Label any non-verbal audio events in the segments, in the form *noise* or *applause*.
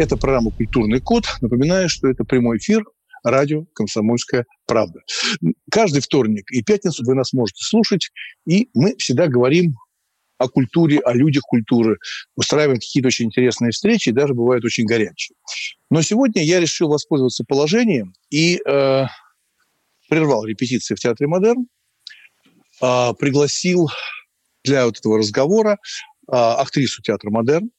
Это программа «Культурный код». Напоминаю, что это прямой эфир радио «Комсомольская правда». Каждый вторник и пятницу вы нас можете слушать, и мы всегда говорим о культуре, о людях культуры, устраиваем какие-то очень интересные встречи, и даже бывают очень горячие. Но сегодня я решил воспользоваться положением и э, прервал репетиции в Театре Модерн, э, пригласил для вот этого разговора э, актрису Театра Модерн,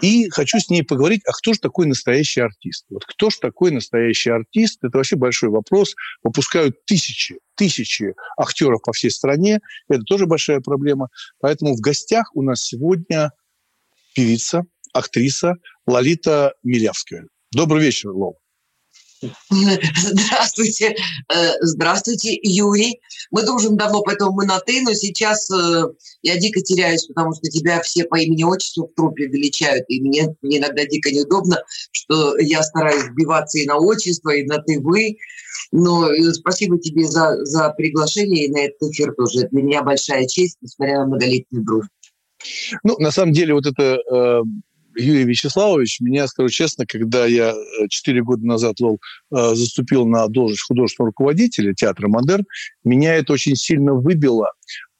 и хочу с ней поговорить, а кто же такой настоящий артист? Вот кто же такой настоящий артист? Это вообще большой вопрос. Выпускают тысячи, тысячи актеров по всей стране. Это тоже большая проблема. Поэтому в гостях у нас сегодня певица, актриса Лолита Милявская. Добрый вечер, Лол. Здравствуйте, э, здравствуйте, Юрий. Мы дружим давно, поэтому мы на «ты», но сейчас э, я дико теряюсь, потому что тебя все по имени-отчеству в трупе величают, и мне, мне иногда дико неудобно, что я стараюсь сбиваться и на отчество, и на «ты», «вы». Но э, спасибо тебе за, за приглашение и на этот эфир тоже. Для меня большая честь, несмотря на многолетнюю дружбу. Ну, на самом деле, вот это Юрий Вячеславович, меня, скажу честно, когда я 4 года назад Лол, заступил на должность художественного руководителя театра «Модерн», меня это очень сильно выбило.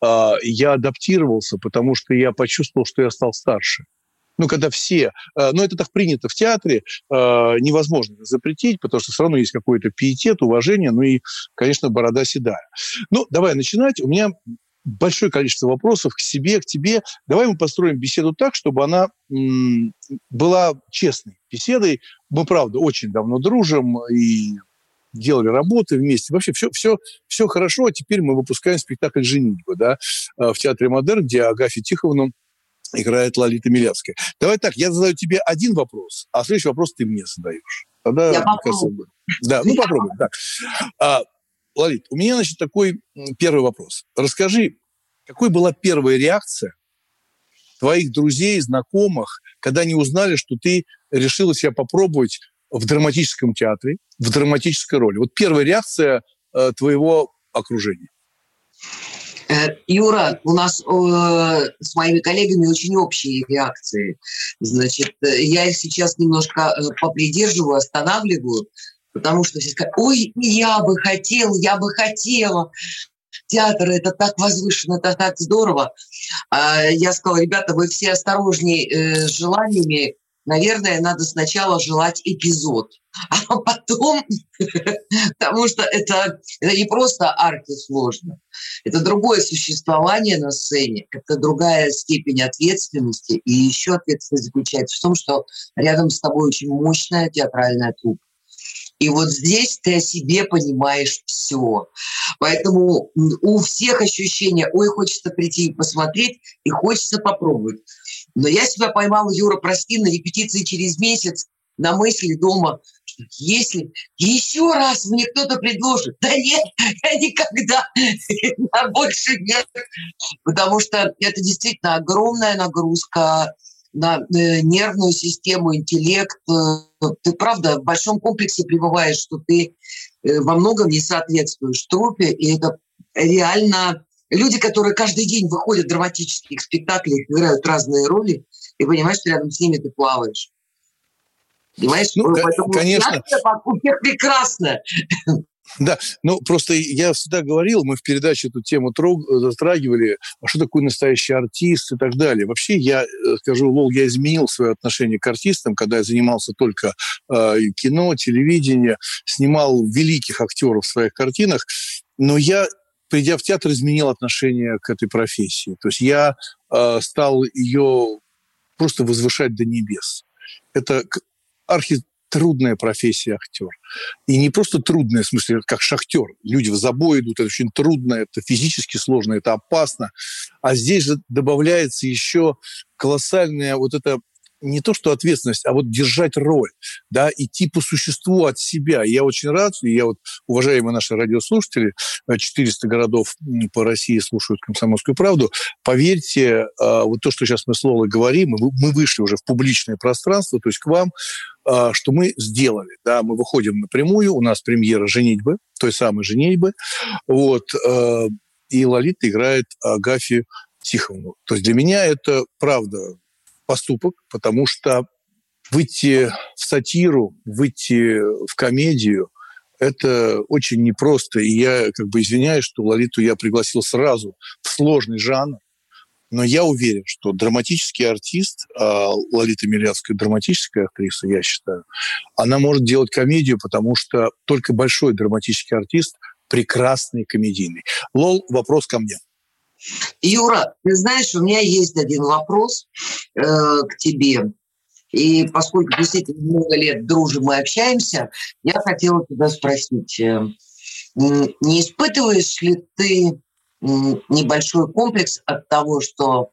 Я адаптировался, потому что я почувствовал, что я стал старше. Ну, когда все... Ну, это так принято в театре, невозможно запретить, потому что все равно есть какой-то пиетет, уважение, ну и, конечно, борода седая. Ну, давай начинать. У меня большое количество вопросов к себе, к тебе. Давай мы построим беседу так, чтобы она м, была честной беседой. Мы, правда, очень давно дружим и делали работы вместе. Вообще все, все, все хорошо, а теперь мы выпускаем спектакль «Женитьба» да, э, в Театре «Модерн», где Агафью Тиховну играет Лолита Милявская. Давай так, я задаю тебе один вопрос, а следующий вопрос ты мне задаешь. Тогда, я попробую. Да, ну попробуем. Так. А, Лолит, у меня, значит, такой первый вопрос. Расскажи, какой была первая реакция твоих друзей, знакомых, когда они узнали, что ты решила себя попробовать в драматическом театре, в драматической роли? Вот первая реакция э, твоего окружения. Э, Юра, у нас э, с моими коллегами очень общие реакции. Значит, э, я их сейчас немножко попридерживаю, останавливаю, потому что все скажут, ой, я бы хотел, я бы хотела. Театр это так возвышенно, это так здорово. А я сказала, ребята, вы все осторожнее э, с желаниями. Наверное, надо сначала желать эпизод, *laughs* а потом, *laughs* потому что это, это не просто арки сложно, это другое существование на сцене, это другая степень ответственности, и еще ответственность заключается в том, что рядом с тобой очень мощная театральная труппа. И вот здесь ты о себе понимаешь все. Поэтому у всех ощущения, ой, хочется прийти и посмотреть, и хочется попробовать. Но я себя поймала, Юра, прости, на репетиции через месяц на мысли дома, что если еще раз мне кто-то предложит, да нет, *laughs* я никогда, *laughs* больше нет. Потому что это действительно огромная нагрузка на э, нервную систему, интеллект. Э, ты, правда, в большом комплексе пребываешь, что ты э, во многом не соответствуешь трупе, и это реально люди, которые каждый день выходят в драматических спектаклях, играют разные роли, и понимаешь, что рядом с ними ты плаваешь. Понимаешь? Ну, Поэтому конечно. У всех прекрасно. *laughs* Да, ну просто я всегда говорил, мы в передаче эту тему трог, затрагивали, а что такое настоящий артист и так далее. Вообще, я э, скажу, Лол, я изменил свое отношение к артистам, когда я занимался только э, кино, телевидение, снимал великих актеров в своих картинах, но я придя в театр, изменил отношение к этой профессии. То есть я э, стал ее просто возвышать до небес. Это архи трудная профессия актер. И не просто трудная, в смысле, как шахтер. Люди в забой идут, это очень трудно, это физически сложно, это опасно. А здесь же добавляется еще колоссальная вот эта не то что ответственность, а вот держать роль, да, идти по существу от себя. Я очень рад, и я вот, уважаемые наши радиослушатели, 400 городов по России слушают «Комсомольскую правду», поверьте, а, вот то, что сейчас мы с Лолой говорим, мы вышли уже в публичное пространство, то есть к вам, а, что мы сделали, да, мы выходим напрямую, у нас премьера «Женитьбы», той самой «Женитьбы», вот, и Лолита играет Агафью Тихоновну. То есть для меня это, правда, поступок, потому что выйти в сатиру, выйти в комедию – это очень непросто. И я как бы извиняюсь, что Лолиту я пригласил сразу в сложный жанр, но я уверен, что драматический артист, а Лолита Милянская драматическая актриса, я считаю, она может делать комедию, потому что только большой драматический артист прекрасный комедийный. Лол, вопрос ко мне. Юра, ты знаешь, у меня есть один вопрос э, к тебе. И поскольку действительно много лет дружим и общаемся, я хотела тебя спросить, э, не испытываешь ли ты небольшой комплекс от того, что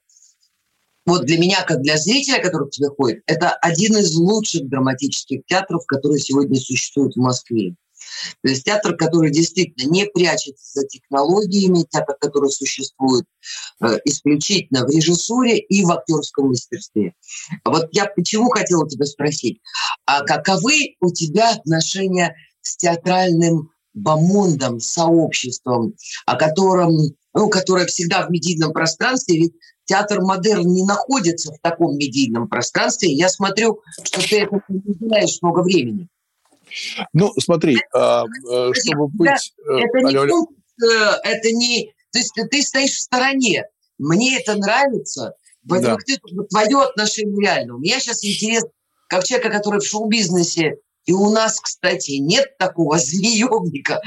вот для меня, как для зрителя, который к тебе ходит, это один из лучших драматических театров, которые сегодня существуют в Москве. То есть театр, который действительно не прячется за технологиями, театр, который существует э, исключительно в режиссуре и в актерском мастерстве. Вот я почему хотела тебя спросить, а каковы у тебя отношения с театральным бомондом, сообществом, о котором, ну, которое всегда в медийном пространстве, ведь театр модерн не находится в таком медийном пространстве. Я смотрю, что ты это не уделяешь много времени. Ну, смотри, а, э, чтобы быть... Э, это не, алло, э, это не... То есть ты стоишь в стороне. Мне это нравится. Поэтому да. ты, твое отношение реально. У меня сейчас интерес, как человека, который в шоу-бизнесе, и у нас, кстати, нет такого *laughs* змеевника,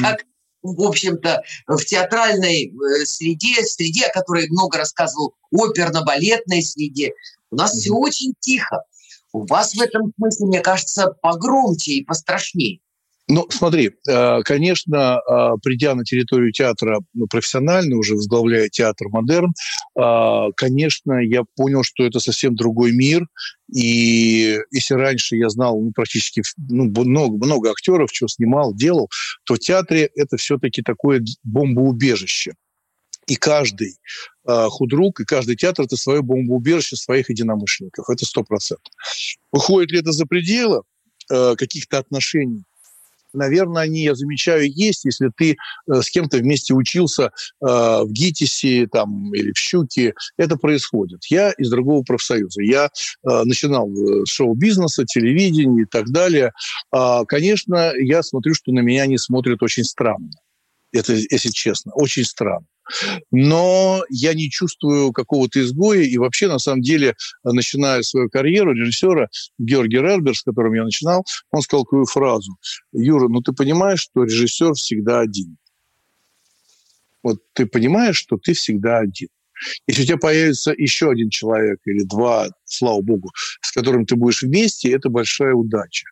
как в общем-то, в театральной среде, среде, о которой много рассказывал, оперно-балетной среде. У нас все очень тихо. У вас в этом смысле, мне кажется, погромче и пострашнее. Ну, смотри, э, конечно, э, придя на территорию театра ну, профессионально, уже возглавляя театр «Модерн», э, конечно, я понял, что это совсем другой мир. И если раньше я знал ну, практически ну, много, много актеров, что снимал, делал, то в театре это все-таки такое бомбоубежище и каждый худрук, и каждый театр – это свое бомбоубежище своих единомышленников. Это сто процентов. Выходит ли это за пределы э, каких-то отношений? Наверное, они, я замечаю, есть, если ты э, с кем-то вместе учился э, в ГИТИСе там, или в Щуке. Это происходит. Я из другого профсоюза. Я э, начинал с шоу-бизнеса, телевидения и так далее. Э, конечно, я смотрю, что на меня они смотрят очень странно. Это, если честно, очень странно но я не чувствую какого-то изгоя, и вообще, на самом деле, начиная свою карьеру режиссера, Георгий Рербер, с которым я начинал, он сказал такую фразу. Юра, ну ты понимаешь, что режиссер всегда один. Вот ты понимаешь, что ты всегда один. Если у тебя появится еще один человек или два, слава богу, с которым ты будешь вместе, это большая удача.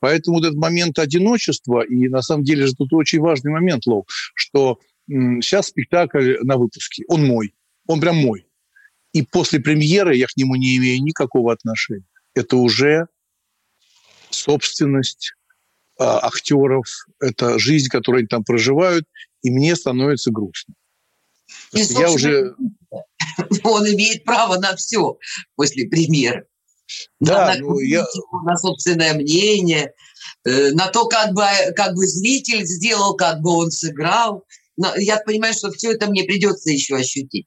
Поэтому вот этот момент одиночества, и на самом деле же тут очень важный момент, Лов, что сейчас спектакль на выпуске. Он мой. Он прям мой. И после премьеры я к нему не имею никакого отношения. Это уже собственность э, актеров, это жизнь, которую они там проживают, и мне становится грустно. И, я уже... *laughs* Он имеет право на все после премьеры. Да, на, ну, я... на собственное мнение, э, на то, как бы, как бы зритель сделал, как бы он сыграл. Но я понимаю, что все это мне придется еще ощутить.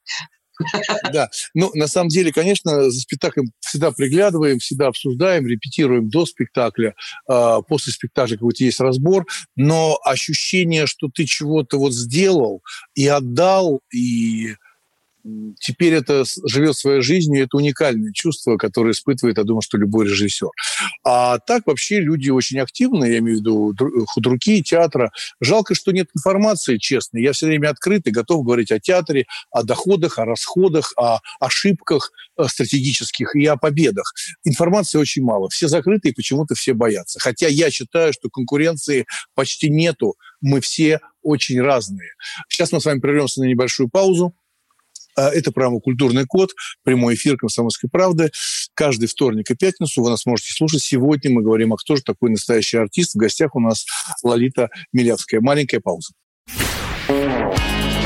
*laughs* Да, ну, на самом деле, конечно, за спектаклем всегда приглядываем, всегда обсуждаем, репетируем до спектакля, э, после спектакля какой-то есть разбор, но ощущение, что ты чего-то вот сделал и отдал, и теперь это живет своей жизнью, это уникальное чувство, которое испытывает, я думаю, что любой режиссер. А так вообще люди очень активны, я имею в виду худруки театра. Жалко, что нет информации, честно. Я все время открыт и готов говорить о театре, о доходах, о расходах, о ошибках э, стратегических и о победах. Информации очень мало. Все закрыты и почему-то все боятся. Хотя я считаю, что конкуренции почти нету. Мы все очень разные. Сейчас мы с вами прервемся на небольшую паузу. А, это программа «Культурный код», прямой эфир «Комсомольской правды». Каждый вторник и пятницу вы нас можете слушать. Сегодня мы говорим, а кто же такой настоящий артист. В гостях у нас Лолита Милявская. Маленькая пауза.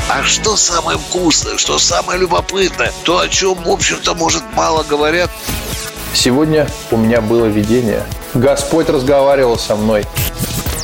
А что самое вкусное, что самое любопытное, то, о чем, в общем-то, может, мало говорят? Сегодня у меня было видение. Господь разговаривал со мной.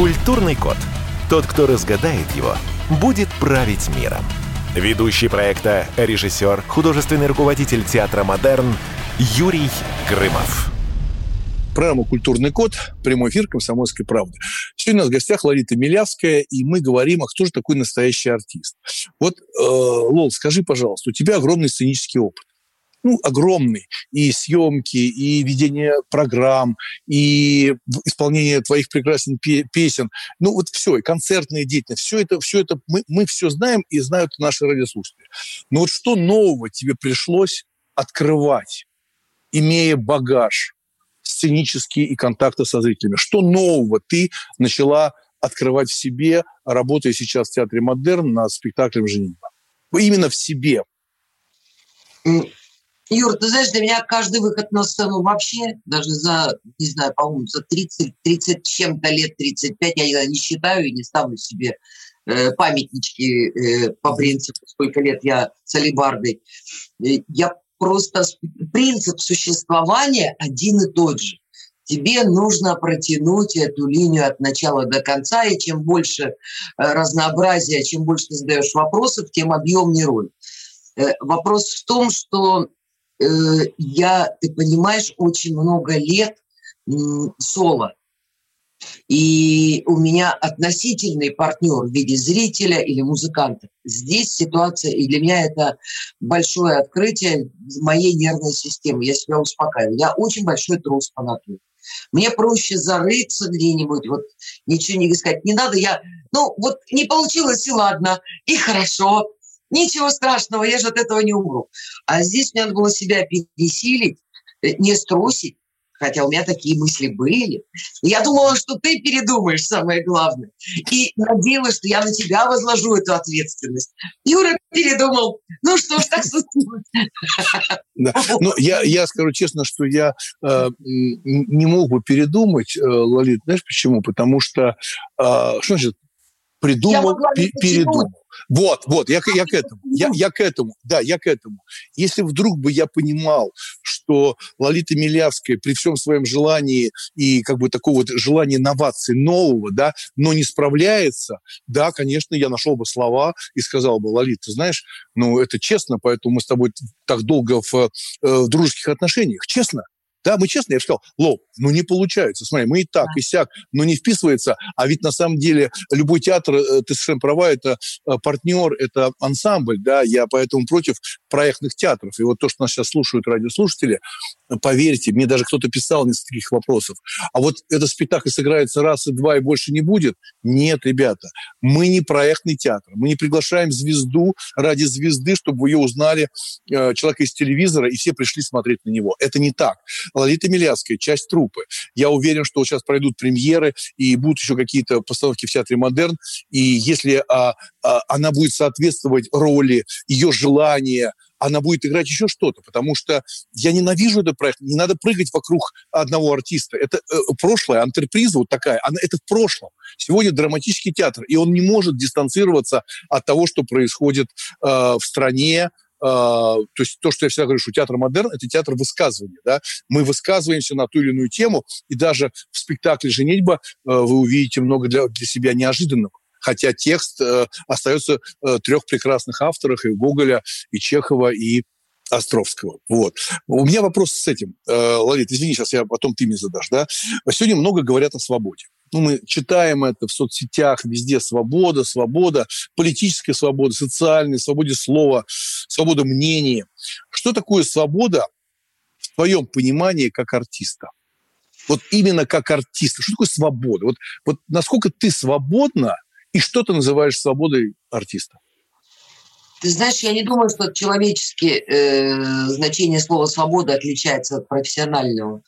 Культурный код. Тот, кто разгадает его, будет править миром. Ведущий проекта, режиссер, художественный руководитель театра «Модерн» Юрий Грымов. Программа «Культурный код», прямой эфир «Комсомольской правды». Сегодня у нас в гостях Ларита Милявская, и мы говорим, а кто же такой настоящий артист. Вот, э, Лол, скажи, пожалуйста, у тебя огромный сценический опыт ну, огромный. И съемки, и ведение программ, и исполнение твоих прекрасных песен. Ну, вот все, и концертная деятельность. Все это, все это мы, мы все знаем и знают наши радиослушатели. Но вот что нового тебе пришлось открывать, имея багаж сценический и контакты со зрителями? Что нового ты начала открывать в себе, работая сейчас в Театре Модерн над спектаклем «Женитьба»? Именно в себе. Юр, ты знаешь, для меня каждый выход на сцену вообще, даже за, не знаю, по-моему, за 30, 30 чем-то лет, 35, я не считаю и не ставлю себе э, памятнички э, по принципу, сколько лет я с алибардой. Э, я просто... Принцип существования один и тот же. Тебе нужно протянуть эту линию от начала до конца, и чем больше э, разнообразия, чем больше ты задаешь вопросов, тем объемнее роль. Э, вопрос в том, что я, ты понимаешь, очень много лет соло. И у меня относительный партнер в виде зрителя или музыканта. Здесь ситуация, и для меня это большое открытие моей нервной системы. Я себя успокаиваю. Я очень большой трус по натуре. Мне проще зарыться где-нибудь, вот ничего не сказать не надо. Я, ну, вот не получилось, и ладно, и хорошо. Ничего страшного, я же от этого не умру. А здесь мне надо было себя пересилить, э, не струсить, хотя у меня такие мысли были. Я думала, что ты передумаешь, самое главное. И надеялась, что я на тебя возложу эту ответственность. Юра передумал. Ну что ж, так случилось. Да. Ну, я, я скажу честно, что я э, не мог бы передумать, э, Лолит. Знаешь почему? Потому что, э, что значит придумал, передумал? Вот, вот, я, я к этому, я, я к этому, да, я к этому. Если вдруг бы я понимал, что Лолита Милявская при всем своем желании и как бы такого вот желания инновации нового, да, но не справляется, да, конечно, я нашел бы слова и сказал бы, Лолита, ты знаешь, ну, это честно, поэтому мы с тобой так долго в, э, в дружеских отношениях, честно, да, мы честно, я сказал, Лов, ну не получается. Смотри, мы и так, и сяк, но не вписывается. А ведь на самом деле любой театр, э, ты совершенно права, это э, партнер, это ансамбль, да, я поэтому против проектных театров. И вот то, что нас сейчас слушают радиослушатели, поверьте, мне даже кто-то писал несколько таких вопросов. А вот этот спектакль сыграется раз и два и больше не будет? Нет, ребята, мы не проектный театр. Мы не приглашаем звезду ради звезды, чтобы ее узнали э, человека из телевизора, и все пришли смотреть на него. Это не так. Лолита Миляцкая, часть трупы. Я уверен, что сейчас пройдут премьеры, и будут еще какие-то постановки в театре «Модерн», и если а, а, она будет соответствовать роли, ее желания, она будет играть еще что-то, потому что я ненавижу этот проект. Не надо прыгать вокруг одного артиста. Это э, прошлое, антреприза вот такая, она, это в прошлом. Сегодня драматический театр, и он не может дистанцироваться от того, что происходит э, в стране, то есть то, что я всегда говорю, что театр модерн – это театр высказывания. Да? Мы высказываемся на ту или иную тему, и даже в спектакле «Женитьба» uh, вы увидите много для, для себя неожиданного хотя текст э, остается э, трех прекрасных авторов, и Гоголя, и Чехова, и Островского. Вот. У меня вопрос с этим. Э, Лолит, извини, сейчас я потом ты мне задашь. Да? Сегодня много говорят о свободе. ну, мы читаем это в соцсетях, везде свобода, свобода, политическая свобода, социальная, свобода слова, свобода мнения. Что такое свобода в твоем понимании как артиста? Вот именно как артиста. Что такое свобода? Вот, вот насколько ты свободна и что ты называешь свободой артиста? Ты знаешь, я не думаю, что человеческие э, значение слова «свобода» отличается от профессионального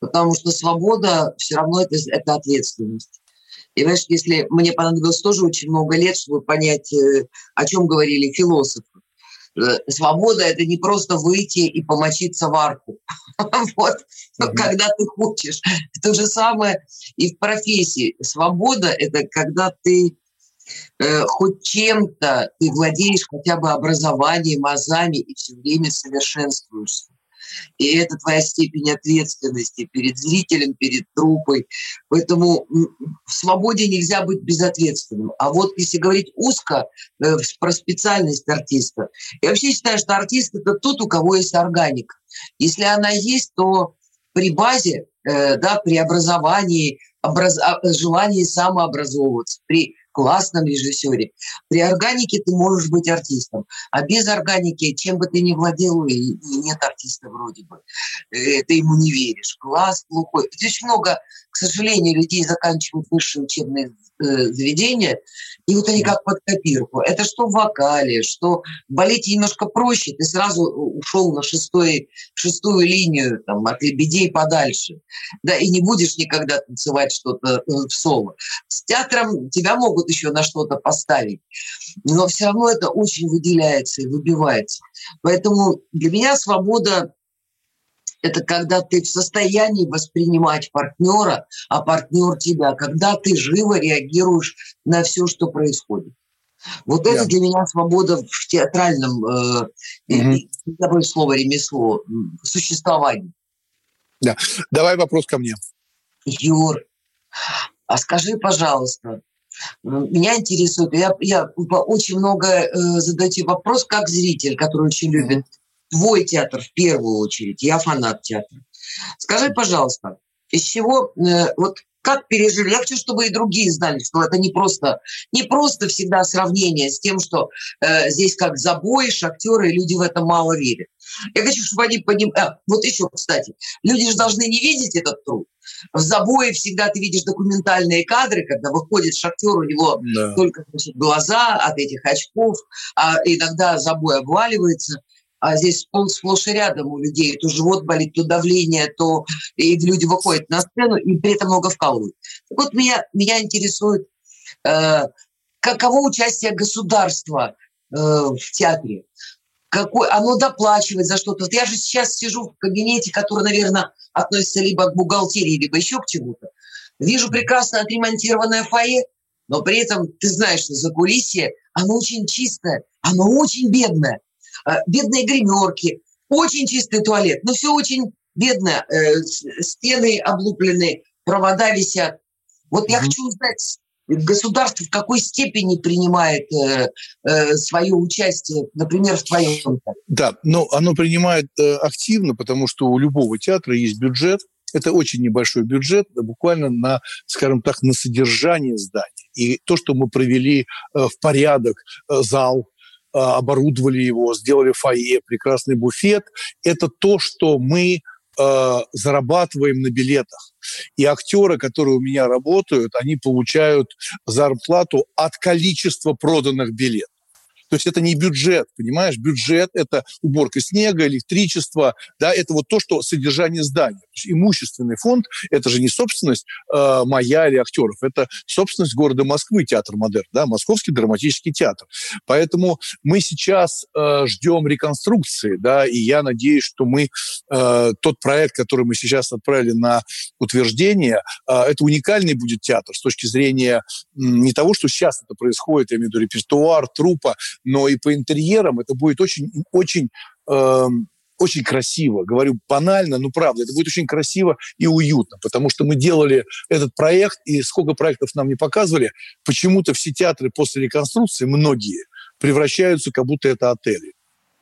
потому что свобода все равно это, это ответственность. И, знаешь, если мне понадобилось тоже очень много лет, чтобы понять, э, о чем говорили философы. Э, свобода – это не просто выйти и помочиться в арку. *laughs* вот, mm-hmm. когда ты хочешь. То же самое и в профессии. Свобода – это когда ты э, хоть чем-то, ты владеешь хотя бы образованием, азами и все время совершенствуешься и это твоя степень ответственности перед зрителем, перед трупой. Поэтому в свободе нельзя быть безответственным. А вот если говорить узко э, про специальность артиста, я вообще считаю, что артист – это тот, у кого есть органика. Если она есть, то при базе, э, да, при образовании, образ... А, желании самообразовываться, при классном режиссере. При органике ты можешь быть артистом, а без органики, чем бы ты ни владел, и нет артиста вроде бы. Э, ты ему не веришь. Класс глухой. Здесь много, к сожалению, людей заканчивают высшие учебные заведения, и вот они как под копирку. Это что в вокале, что в балете немножко проще. Ты сразу ушел на шестой, шестую линию, там, от лебедей подальше. Да, и не будешь никогда танцевать что-то э, в соло. С театром тебя могут еще на что-то поставить. Но все равно это очень выделяется и выбивается. Поэтому для меня свобода это когда ты в состоянии воспринимать партнера, а партнер тебя, когда ты живо реагируешь на все, что происходит. Вот да. это для меня свобода в театральном, э, угу. слово ремесло, существовании. Да. Давай вопрос ко мне. Юр, а скажи, пожалуйста, меня интересует, я, я очень много э, задаю вопрос как зритель, который очень любит твой театр в первую очередь. Я фанат театра. Скажи, пожалуйста, из чего, э, вот как пережили? Я хочу, чтобы и другие знали, что это не просто, не просто всегда сравнение с тем, что э, здесь как забой, шахтеры, и люди в это мало верят. Я хочу, чтобы они понимали... А, вот еще, кстати, люди же должны не видеть этот труд. В забое всегда ты видишь документальные кадры, когда выходит шахтер, у него да. только значит, глаза от этих очков, а иногда забой обваливается а здесь пол сплошь и рядом у людей. То живот болит, то давление, то и люди выходят на сцену и при этом много вкалывают. Так вот, меня, меня интересует, э, каково участие государства э, в театре? Какой, оно доплачивает за что-то. Вот я же сейчас сижу в кабинете, который, наверное, относится либо к бухгалтерии, либо еще к чему-то. Вижу прекрасно отремонтированное фойе, но при этом ты знаешь, что за кулисье оно очень чистое, оно очень бедное. Э, бедные гримерки, очень чистый туалет, но все очень бедно, э, стены облуплены, провода висят. Вот я хочу узнать, государство в какой степени принимает э, э, свое участие, например, в твоем? Да, но оно принимает э, активно, потому что у любого театра есть бюджет. Это очень небольшой бюджет, буквально на, скажем так, на содержание здания. И то, что мы провели э, в порядок э, зал, оборудовали его, сделали фойе, прекрасный буфет. Это то, что мы э, зарабатываем на билетах. И актеры, которые у меня работают, они получают зарплату от количества проданных билетов. То есть это не бюджет, понимаешь? Бюджет – это уборка снега, электричество, да, это вот то, что содержание здания. имущественный фонд – это же не собственность э, моя или актеров, это собственность города Москвы, театр Модерн, да, Московский драматический театр. Поэтому мы сейчас э, ждем реконструкции, да, и я надеюсь, что мы э, тот проект, который мы сейчас отправили на утверждение, э, это уникальный будет театр с точки зрения не того, что сейчас это происходит, я имею в виду репертуар, трупа, но и по интерьерам это будет очень, очень э, очень красиво, говорю банально, но правда, это будет очень красиво и уютно, потому что мы делали этот проект, и сколько проектов нам не показывали, почему-то все театры после реконструкции, многие, превращаются, как будто это отели.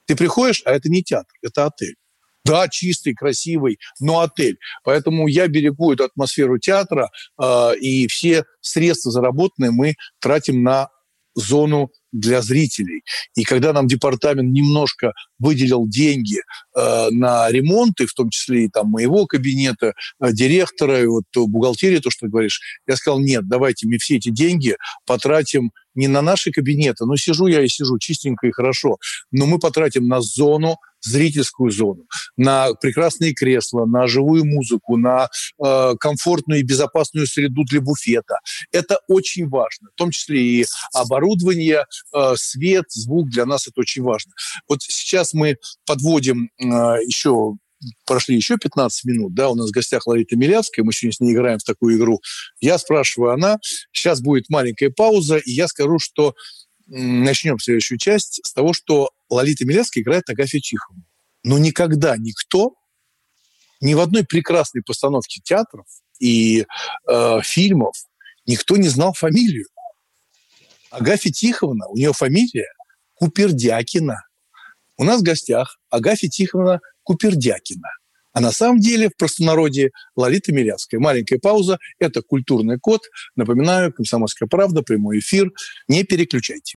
Ты приходишь, а это не театр, это отель. Да, чистый, красивый, но отель. Поэтому я берегу эту атмосферу театра, э, и все средства заработанные мы тратим на зону для зрителей. И когда нам департамент немножко выделил деньги э, на ремонты, в том числе и там моего кабинета, э, директора, и вот бухгалтерии, то, что ты говоришь, я сказал, нет, давайте мы все эти деньги потратим не на наши кабинеты, ну сижу я и сижу чистенько и хорошо, но мы потратим на зону зрительскую зону, на прекрасные кресла, на живую музыку, на э, комфортную и безопасную среду для буфета. Это очень важно, в том числе и оборудование, э, свет, звук для нас это очень важно. Вот сейчас мы подводим э, еще прошли еще 15 минут, да, у нас в гостях Ларита Милявская, мы сегодня с ней играем в такую игру. Я спрашиваю она, сейчас будет маленькая пауза, и я скажу, что начнем следующую часть с того, что Лолита Милевская играет Агафью Тихонову. Но никогда никто ни в одной прекрасной постановке театров и э, фильмов никто не знал фамилию. Агафья Тихоновна, у нее фамилия Купердякина. У нас в гостях Агафья Тихоновна Купердякина. А на самом деле в простонародье Лолита Милявская. Маленькая пауза – это культурный код. Напоминаю, «Комсомольская правда», прямой эфир. Не переключайте.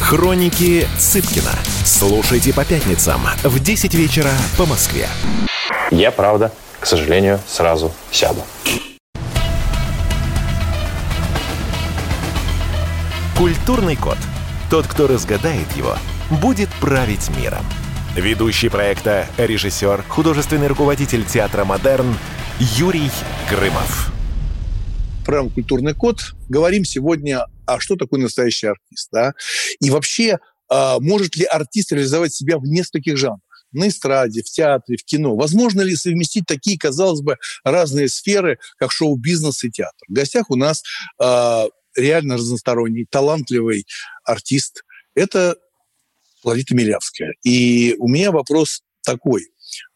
Хроники Цыпкина. Слушайте по пятницам в 10 вечера по Москве. Я, правда, к сожалению, сразу сяду. Культурный код. Тот, кто разгадает его, будет править миром. Ведущий проекта, режиссер, художественный руководитель театра «Модерн» Юрий Грымов. Программа «Культурный код». Говорим сегодня, а что такое настоящий артист. Да? И вообще, а, может ли артист реализовать себя в нескольких жанрах? на эстраде, в театре, в кино. Возможно ли совместить такие, казалось бы, разные сферы, как шоу-бизнес и театр? В гостях у нас э, реально разносторонний, талантливый артист. Это Лолита Милявская. И у меня вопрос такой.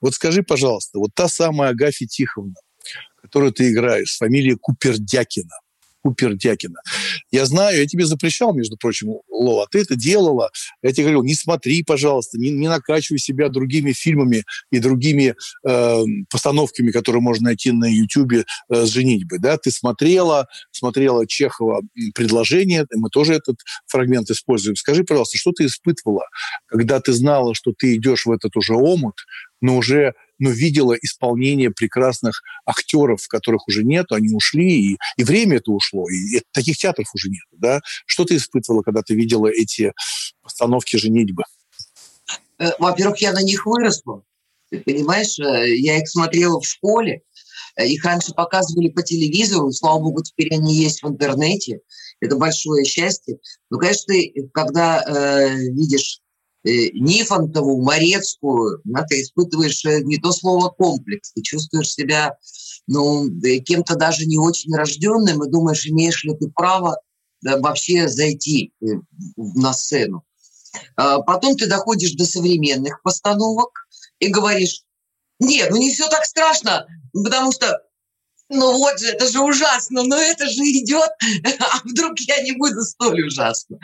Вот скажи, пожалуйста, вот та самая Агафья Тиховна, которую ты играешь, с фамилией Купердякина, Купердякина. Я знаю, я тебе запрещал, между прочим, Лола, ты это делала. Я тебе говорил, не смотри, пожалуйста, не, не накачивай себя другими фильмами и другими э, постановками, которые можно найти на Ютьюбе э, с женитьбой. Да? Ты смотрела, смотрела Чехова предложение, мы тоже этот фрагмент используем. Скажи, пожалуйста, что ты испытывала, когда ты знала, что ты идешь в этот уже омут, но уже но видела исполнение прекрасных актеров, которых уже нет, они ушли, и, и время это ушло, и, и таких театров уже нет. Да? Что ты испытывала, когда ты видела эти постановки «Женитьбы»? Э, во-первых, я на них выросла. Ты понимаешь, э, я их смотрела в школе, э, их раньше показывали по телевизору, слава богу, теперь они есть в интернете. Это большое счастье. Ну, конечно, ты, когда э, видишь Нифонтову, Морецкую, да, ты испытываешь э, не то слово комплекс, ты чувствуешь себя ну, э, кем-то даже не очень рожденным и думаешь, имеешь ли ты право да, вообще зайти на сцену. А потом ты доходишь до современных постановок и говоришь, нет, ну не все так страшно, потому что ну вот же, это же ужасно, но это же идет, *laughs* а вдруг я не буду столь ужасно.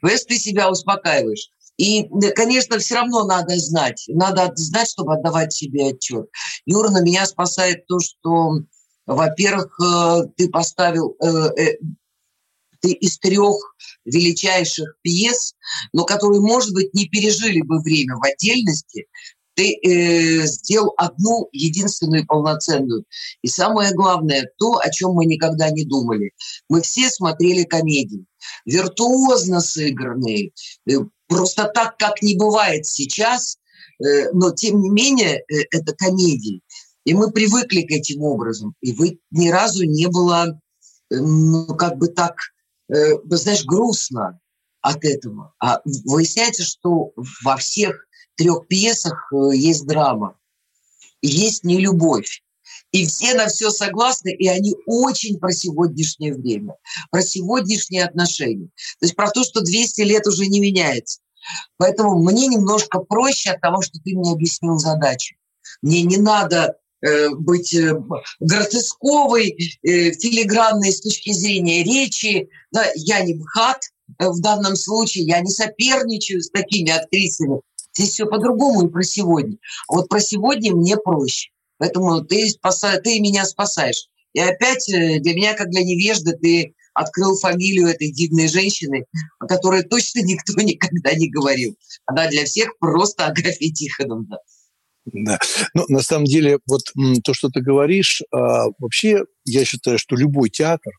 Понимаешь, ты себя успокаиваешь. И, конечно, все равно надо знать. Надо знать, чтобы отдавать себе отчет. Юра, на меня спасает то, что, во-первых, э, ты поставил э, э, ты из трех величайших пьес, но которые, может быть, не пережили бы время в отдельности, ты э, сделал одну единственную полноценную. И самое главное, то, о чем мы никогда не думали. Мы все смотрели комедии. Виртуозно сыгранные, э, просто так, как не бывает сейчас, э, но тем не менее это комедии. И мы привыкли к этим образом. И вы ни разу не было, ну, как бы так, знаешь, грустно от этого. А выясняется, что во всех трех пьесах есть драма, есть нелюбовь. И все на все согласны, и они очень про сегодняшнее время, про сегодняшние отношения. То есть про то, что 200 лет уже не меняется. Поэтому мне немножко проще от того, что ты мне объяснил задачу. Мне не надо э, быть э, гротесковой, э, филигранной с точки зрения речи. Да, я не МХАТ э, в данном случае, я не соперничаю с такими актрисами. Здесь все по-другому и про сегодня. А вот про сегодня мне проще. Поэтому ты, спаса... ты меня спасаешь. И опять э, для меня, как для невежды, ты открыл фамилию этой дивной женщины, о которой точно *laughs* никто никогда не говорил. Она для всех просто Агафья Тихоновна. Да. Ну, на самом деле, вот то, что ты говоришь, а, вообще, я считаю, что любой театр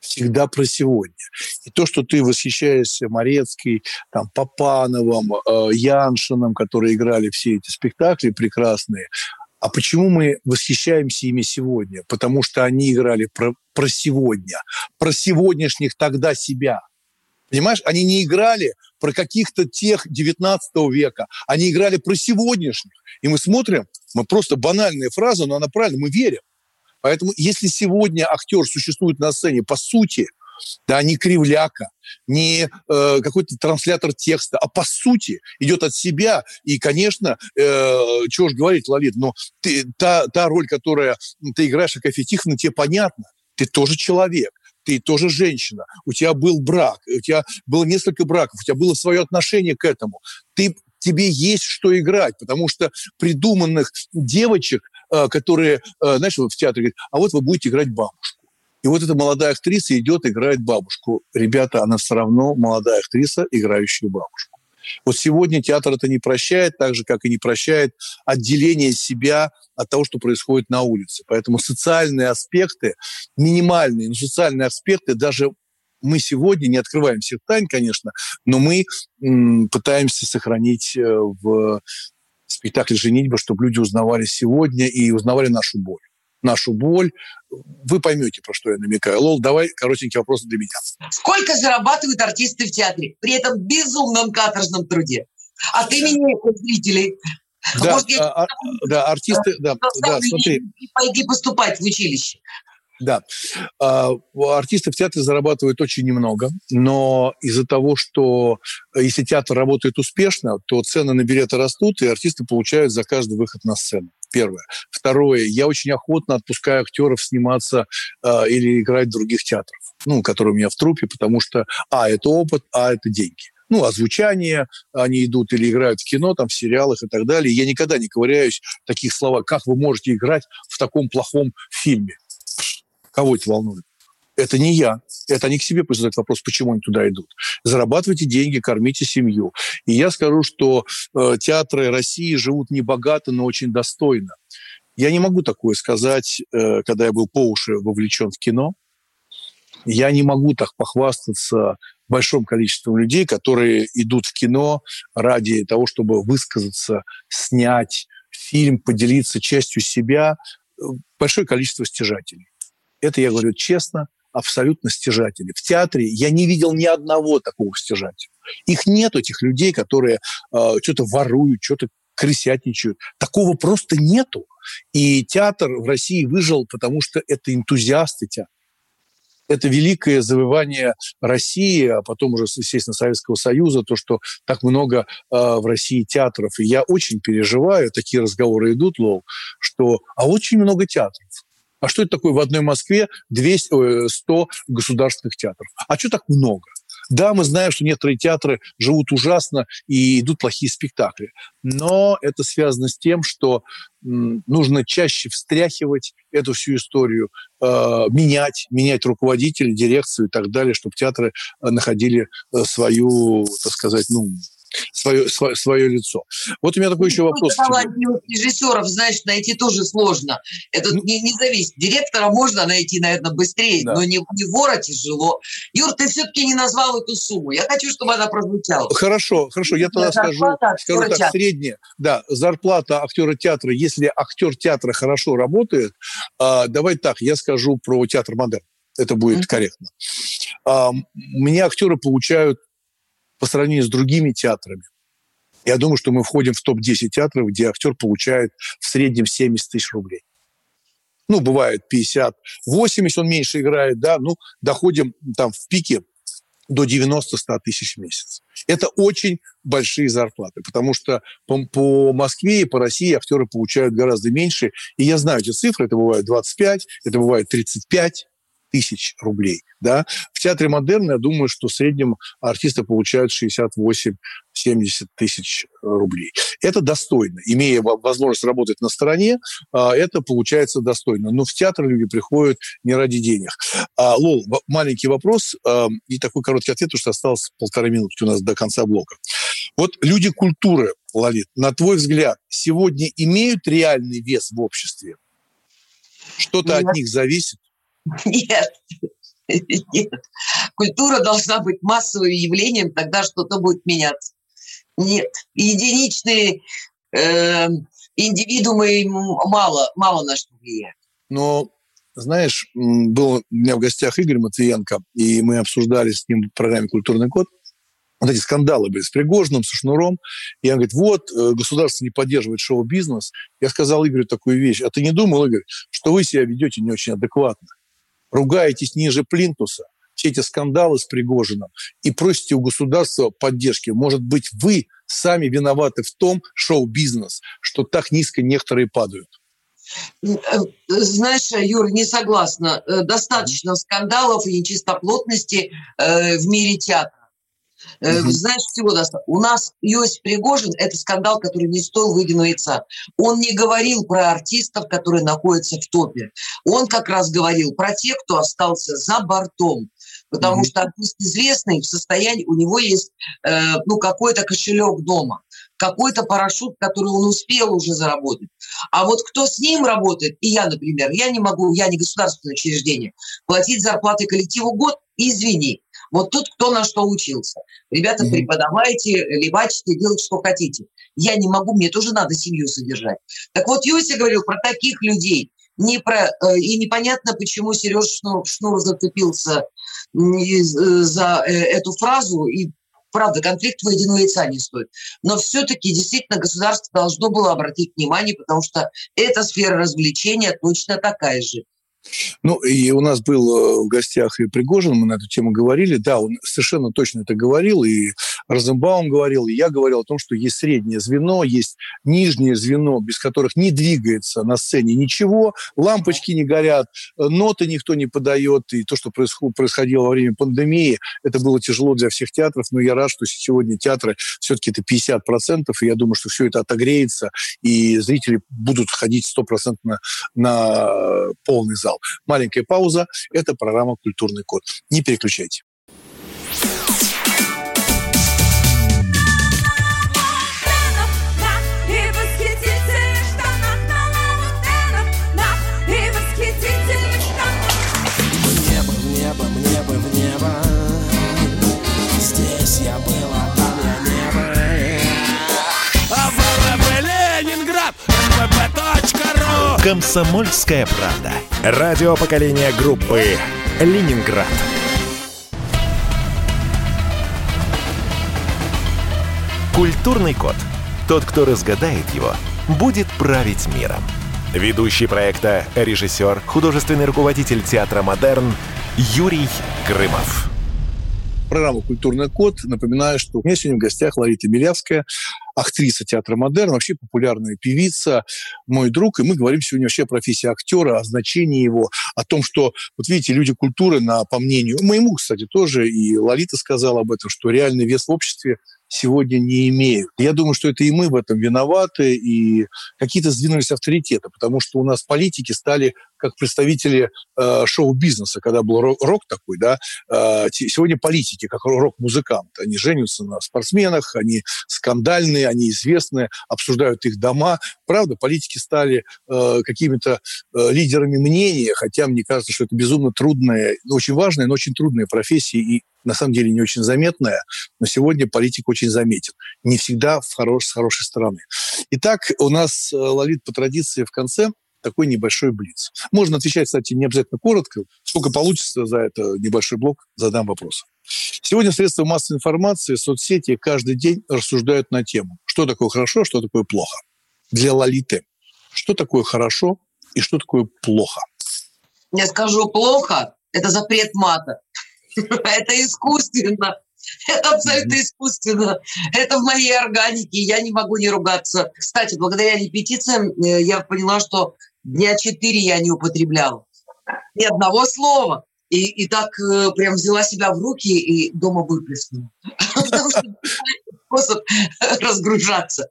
всегда про сегодня. И то, что ты восхищаешься Морецкой, там, Папановым, э, Яншином, которые играли все эти спектакли прекрасные, а почему мы восхищаемся ими сегодня? Потому что они играли про, про сегодня, про сегодняшних тогда себя. Понимаешь, они не играли про каких-то тех 19 века, они играли про сегодняшних. И мы смотрим, мы просто банальная фраза, но она правильная, мы верим. Поэтому если сегодня актер существует на сцене, по сути, да, не кривляка, не э, какой-то транслятор текста, а по сути идет от себя. И, конечно, э, чего ж говорить, Лолит, но ты, та, та роль, которая ты играешь, как Тихоновна, тебе понятно. Ты тоже человек ты тоже женщина, у тебя был брак, у тебя было несколько браков, у тебя было свое отношение к этому. Ты, тебе есть что играть, потому что придуманных девочек, э, которые, э, знаешь, в театре говорят, а вот вы будете играть бабушку. И вот эта молодая актриса идет, играет бабушку. Ребята, она все равно молодая актриса, играющая бабушку. Вот сегодня театр это не прощает, так же, как и не прощает отделение себя от того, что происходит на улице. Поэтому социальные аспекты, минимальные, но социальные аспекты даже мы сегодня не открываем всех тайн, конечно, но мы м, пытаемся сохранить э, в спектакле «Женитьба», чтобы люди узнавали сегодня и узнавали нашу боль нашу боль. Вы поймете, про что я намекаю. Лол, давай коротенький вопрос для меня. Сколько зарабатывают артисты в театре при этом безумном каторжном труде? От имени зрителей. Да, Может, я... а, а, да, артисты, да, да, смотри. Пойди поступать в училище. Да. А, артисты в театре зарабатывают очень немного, но из-за того, что э, если театр работает успешно, то цены на билеты растут, и артисты получают за каждый выход на сцену. Первое. Второе. Я очень охотно отпускаю актеров сниматься э, или играть в других театрах, ну, которые у меня в трупе, потому что, а, это опыт, а, это деньги ну, озвучание, они идут или играют в кино, там, в сериалах и так далее. Я никогда не ковыряюсь в таких словах, как вы можете играть в таком плохом фильме. Кого это волнует? Это не я. Это они к себе пусть задают вопрос, почему они туда идут. Зарабатывайте деньги, кормите семью. И я скажу, что э, театры России живут не богато, но очень достойно. Я не могу такое сказать, э, когда я был по уши вовлечен в кино. Я не могу так похвастаться большим количеством людей, которые идут в кино ради того, чтобы высказаться, снять фильм, поделиться частью себя. Большое количество стяжателей. Это я говорю честно, абсолютно стяжатели. В театре я не видел ни одного такого стяжателя. Их нет, этих людей, которые э, что-то воруют, что-то крысятничают. Такого просто нету. И театр в России выжил, потому что это энтузиасты театра. Это великое завоевание России, а потом уже, естественно, Советского Союза, то, что так много э, в России театров. И я очень переживаю, такие разговоры идут, Лол, что а очень много театров. А что это такое в одной Москве 200, 100 государственных театров? А что так много? Да, мы знаем, что некоторые театры живут ужасно и идут плохие спектакли. Но это связано с тем, что нужно чаще встряхивать эту всю историю, э, менять, менять руководителей, дирекцию и так далее, чтобы театры э, находили э, свою, так сказать, ну, свое, свое, свое лицо. Вот у меня такой еще вопрос. Режиссеров, знаешь, найти тоже сложно. Это ну, не, не зависит. Директора можно найти, наверное, быстрее, да. но не, не вора тяжело. Юр, ты все-таки не назвал эту сумму. Я хочу, чтобы она прозвучала. Хорошо, хорошо. Я тогда скажу, скажу так, театра. средняя. Да, зарплата актера театра, если актер театра хорошо работает, э, давай так, я скажу про театр модерн. Это будет mm-hmm. корректно. Э, меня актеры получают по сравнению с другими театрами. Я думаю, что мы входим в топ-10 театров, где актер получает в среднем 70 тысяч рублей. Ну, бывает 50, 80 он меньше играет, да, ну, доходим там в пике до 90-100 тысяч в месяц. Это очень большие зарплаты, потому что по, по Москве и по России актеры получают гораздо меньше. И я знаю эти цифры, это бывает 25, это бывает 35 тысяч рублей. Да? В театре модерна, я думаю, что в среднем артисты получают 68-70 тысяч рублей. Это достойно. Имея возможность работать на стороне, а, это получается достойно. Но в театр люди приходят не ради денег. А, Лол, маленький вопрос а, и такой короткий ответ, потому что осталось полторы минутки у нас до конца блока. Вот люди культуры, Лолит, на твой взгляд, сегодня имеют реальный вес в обществе? Что-то от них зависит? Нет. Нет. Культура должна быть массовым явлением, тогда что-то будет меняться. Нет. Единичные э, индивидуумы мало, мало на что влияют. Но знаешь, был у меня в гостях Игорь Матвиенко, и мы обсуждали с ним в программе «Культурный код», вот эти скандалы были с Пригожиным, со Шнуром. И он говорит, вот, э, государство не поддерживает шоу-бизнес. Я сказал Игорю такую вещь. А ты не думал, Игорь, что вы себя ведете не очень адекватно? Ругаетесь ниже плинтуса, все эти скандалы с Пригожиным, и просите у государства поддержки. Может быть, вы сами виноваты в том, шоу-бизнес, что так низко некоторые падают. Э, знаешь, Юр, не согласна. Э, достаточно скандалов и нечистоплотности э, в мире театра. Угу. Знаешь, всего достаточно. У нас Иосиф Пригожин – это скандал, который не стоил выеденного яйца. Он не говорил про артистов, которые находятся в топе. Он как раз говорил про тех, кто остался за бортом. Потому mm что артист известный, в состоянии, у него есть э, ну, какой-то кошелек дома какой-то парашют, который он успел уже заработать. А вот кто с ним работает, и я, например, я не могу, я не государственное учреждение, платить зарплаты коллективу год, извини. Вот тут кто на что учился. Ребята, mm-hmm. преподавайте, либачите, делайте, что хотите. Я не могу, мне тоже надо семью содержать. Так вот, Йоси говорил про таких людей. Не про, э, и непонятно, почему Сереж Шнур, Шнур зацепился э, за э, эту фразу. И правда, конфликт водяного яйца не стоит. Но все-таки действительно государство должно было обратить внимание, потому что эта сфера развлечения точно такая же. Ну, и у нас был э, в гостях и Пригожин, мы на эту тему говорили. Да, он совершенно точно это говорил, и Розенбаум говорил, и я говорил о том, что есть среднее звено, есть нижнее звено, без которых не двигается на сцене ничего, лампочки не горят, ноты никто не подает, и то, что происходило во время пандемии, это было тяжело для всех театров, но я рад, что сегодня театры все-таки это 50%, и я думаю, что все это отогреется, и зрители будут ходить стопроцентно на полный зал. Маленькая пауза. Это программа «Культурный код». Не переключайте. «Комсомольская правда». Радио поколения группы «Ленинград». Культурный код. Тот, кто разгадает его, будет править миром. Ведущий проекта, режиссер, художественный руководитель театра «Модерн» Юрий Грымов программу «Культурный код». Напоминаю, что у меня сегодня в гостях Лолита Милявская, актриса театра «Модерн», вообще популярная певица, мой друг. И мы говорим сегодня вообще о профессии актера, о значении его, о том, что, вот видите, люди культуры, на, по мнению, моему, кстати, тоже, и Лолита сказала об этом, что реальный вес в обществе сегодня не имеют. Я думаю, что это и мы в этом виноваты, и какие-то сдвинулись авторитеты, потому что у нас политики стали как представители э, шоу-бизнеса, когда был рок, рок такой, да, э, сегодня политики, как рок-музыканты. Они женятся на спортсменах, они скандальные, они известные, обсуждают их дома. Правда, политики стали э, какими-то э, лидерами мнения, хотя мне кажется, что это безумно трудная, очень важная, но очень трудная профессия и на самом деле не очень заметная, но сегодня политик очень заметен. Не всегда в хорош, с хорошей стороны. Итак, у нас э, Лолит по традиции в конце такой небольшой блиц. Можно отвечать, кстати, не обязательно коротко. Сколько получится за это небольшой блок, задам вопрос. Сегодня средства массовой информации, соцсети каждый день рассуждают на тему, что такое хорошо, что такое плохо. Для Лолиты, что такое хорошо и что такое плохо? Я скажу плохо, это запрет мата. *laughs* Это искусственно. Это абсолютно искусственно. Это в моей органике. Я не могу не ругаться. Кстати, благодаря репетициям э, я поняла, что дня четыре я не употребляла. Ни одного слова. И, и так э, прям взяла себя в руки и дома выплеснула. *laughs* Способ разгружаться.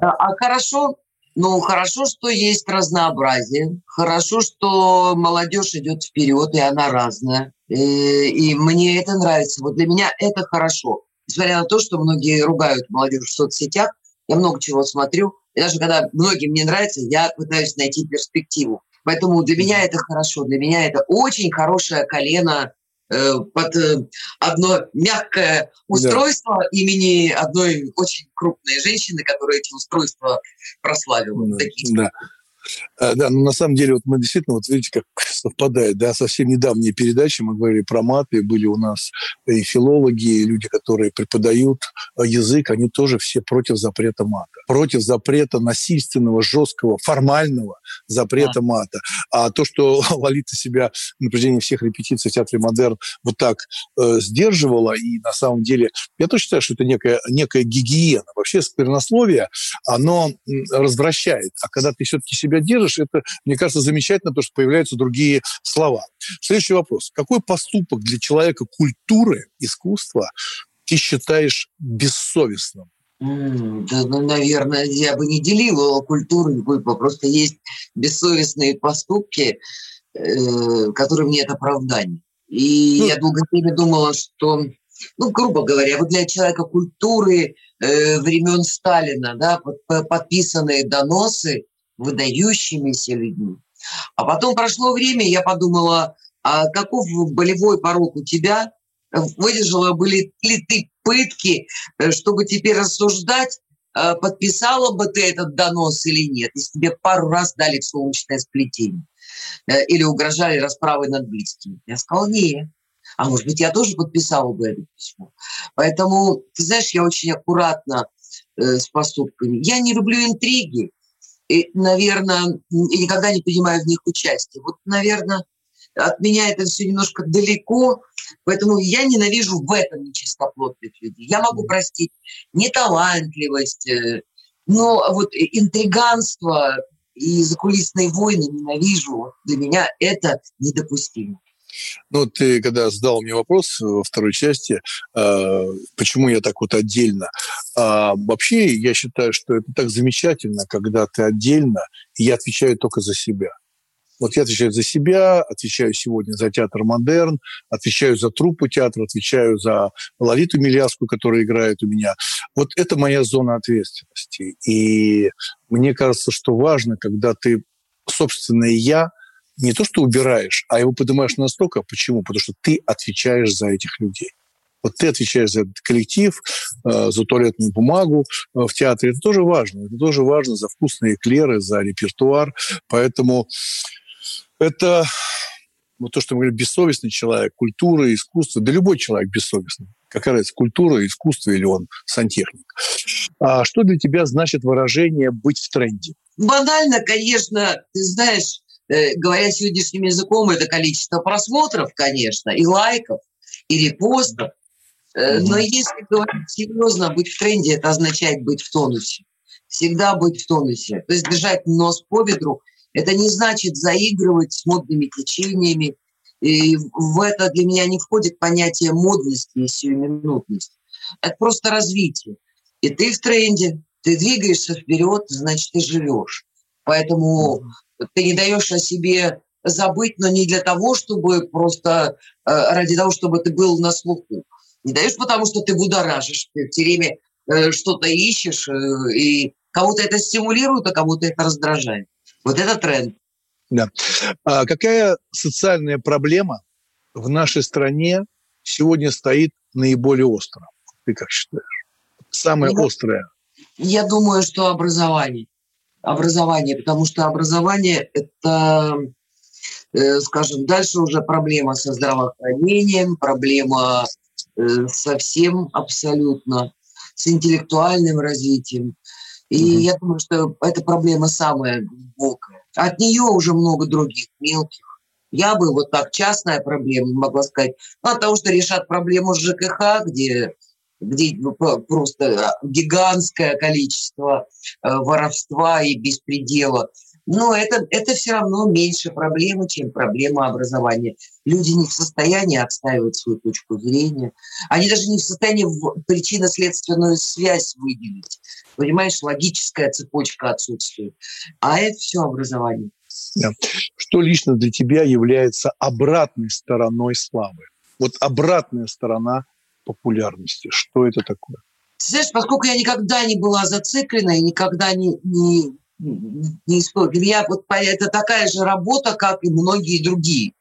А хорошо, ну, хорошо, что есть разнообразие. Хорошо, что молодежь идет вперед, и она разная. И, э, и мне это нравится. Вот для меня это хорошо. Несмотря на то, что многие ругают молодежь в соцсетях, я много чего смотрю. И даже когда многим не нравится, я пытаюсь найти перспективу. Поэтому для меня это хорошо. Для меня это очень хорошее колено Э, под э, одно мягкое устройство да. имени одной очень крупной женщины, которая эти устройства прославила. Да. Да. А, да, ну на самом деле вот мы действительно, вот видите, как *laughs* совпадает, да, совсем недавние передачи мы говорили про маты, были у нас и филологи, и люди, которые преподают а, язык, они тоже все против запрета мата, против запрета насильственного, жесткого, формального запрета да. мата. А то, что *laughs* Лолита себя на протяжении всех репетиций в Театре Модерн вот так э, сдерживала, и на самом деле, я тоже считаю, что это некая, некая гигиена. Вообще сквернословие, оно развращает. А когда ты все-таки себя себя держишь, это, мне кажется, замечательно, то, что появляются другие слова. Следующий вопрос. Какой поступок для человека культуры, искусства ты считаешь бессовестным? да, ну, наверное, я бы не делила культуру никакой, просто есть бессовестные поступки, э, которые нет оправдания. И ну, я долгое время думала, что, ну, грубо говоря, вот для человека культуры э, времен Сталина, да, подписанные доносы, выдающимися людьми. А потом прошло время, я подумала, а каков болевой порог у тебя? Выдержала бы ли, ты пытки, э, чтобы теперь рассуждать, э, подписала бы ты этот донос или нет, если тебе пару раз дали в солнечное сплетение э, или угрожали расправой над близкими. Я сказала, нет. А может быть, я тоже подписала бы это письмо. Поэтому, ты знаешь, я очень аккуратна э, с поступками. Я не люблю интриги и, наверное, и никогда не принимаю в них участие. Вот, наверное, от меня это все немножко далеко, поэтому я ненавижу в этом нечистоплотных людей. Я могу простить неталантливость, э, но вот интриганство и закулисные войны ненавижу. Для меня это недопустимо. Ну, ты когда задал мне вопрос во второй части, э, почему я так вот отдельно, э, вообще я считаю, что это так замечательно, когда ты отдельно, и я отвечаю только за себя. Вот я отвечаю за себя, отвечаю сегодня за театр «Модерн», отвечаю за труппу театра, отвечаю за Лолиту Миляску, которая играет у меня. Вот это моя зона ответственности. И мне кажется, что важно, когда ты собственное «я» не то, что убираешь, а его поднимаешь настолько. Почему? Потому что ты отвечаешь за этих людей. Вот ты отвечаешь за этот коллектив, э, за туалетную бумагу э, в театре. Это тоже важно. Это тоже важно за вкусные эклеры, за репертуар. Поэтому это вот то, что мы говорим, бессовестный человек, культура, искусство. Да любой человек бессовестный. Какая разница, культура, искусство или он сантехник. А что для тебя значит выражение «быть в тренде»? Банально, конечно, ты знаешь, говоря сегодняшним языком, это количество просмотров, конечно, и лайков, и репостов. mm Но если говорить серьезно, быть в тренде, это означает быть в тонусе. Всегда быть в тонусе. То есть держать нос по ветру, это не значит заигрывать с модными течениями. И в это для меня не входит понятие модности и сиюминутности. Это просто развитие. И ты в тренде, ты двигаешься вперед, значит, ты живешь. Поэтому ты не даешь о себе забыть, но не для того, чтобы просто э, ради того, чтобы ты был на слуху. Не даешь, потому что ты будоражишь, ты все время э, что-то ищешь, э, и кого-то это стимулирует, а кого-то это раздражает. Вот это тренд. Да. А какая социальная проблема в нашей стране сегодня стоит наиболее остро? Ты как считаешь? Самая Ну, острая. Я думаю, что образование. Образование, потому что образование – это, э, скажем, дальше уже проблема со здравоохранением, проблема э, со всем абсолютно, с интеллектуальным развитием. И Мгм. я думаю, что эта проблема самая глубокая. От нее уже много других мелких. Я бы вот так, частная проблема, могла сказать, ну, от того, что решат проблему с ЖКХ, где где просто гигантское количество э, воровства и беспредела. Но это, это все равно меньше проблемы, чем проблема образования. Люди не в состоянии отстаивать свою точку зрения. Они даже не в состоянии причинно-следственную связь выделить. Понимаешь, логическая цепочка отсутствует. А это все образование. Что лично для тебя является обратной стороной славы? Вот обратная сторона популярности. Что это такое? Знаешь, поскольку я никогда не была зациклена и никогда не, не, не использовала, меня вот это такая же работа, как и многие другие,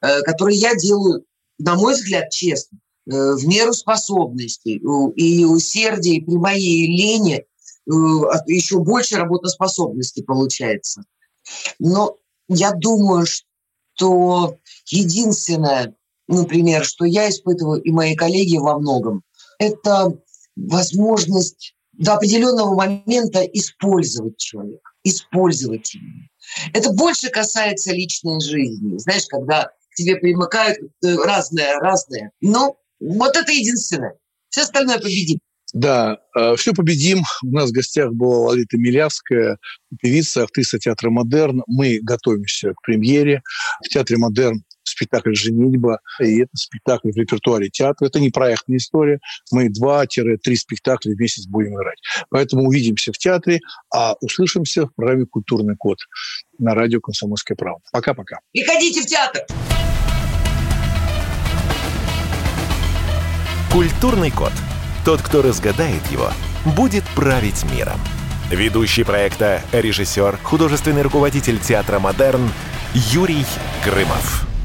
э, которые я делаю, на мой взгляд, честно, э, в меру способностей и усердия, и при моей лени э, еще больше работоспособности получается. Но я думаю, что единственное, например, что я испытываю и мои коллеги во многом, это возможность до определенного момента использовать человека, использовать его. Это больше касается личной жизни. Знаешь, когда тебе примыкают э, разное, разное. Но вот это единственное. Все остальное победит. Да, все победим. У нас в гостях была Лолита Милявская, певица, актриса театра «Модерн». Мы готовимся к премьере. В театре «Модерн» спектакль «Женитьба», и это спектакль в репертуаре театра. Это не проектная история. Мы два-три спектакля в месяц будем играть. Поэтому увидимся в театре, а услышимся в программе «Культурный код» на радио «Комсомольская правда». Пока-пока. Приходите в театр! Культурный код. Тот, кто разгадает его, будет править миром. Ведущий проекта, режиссер, художественный руководитель театра «Модерн» Юрий Грымов.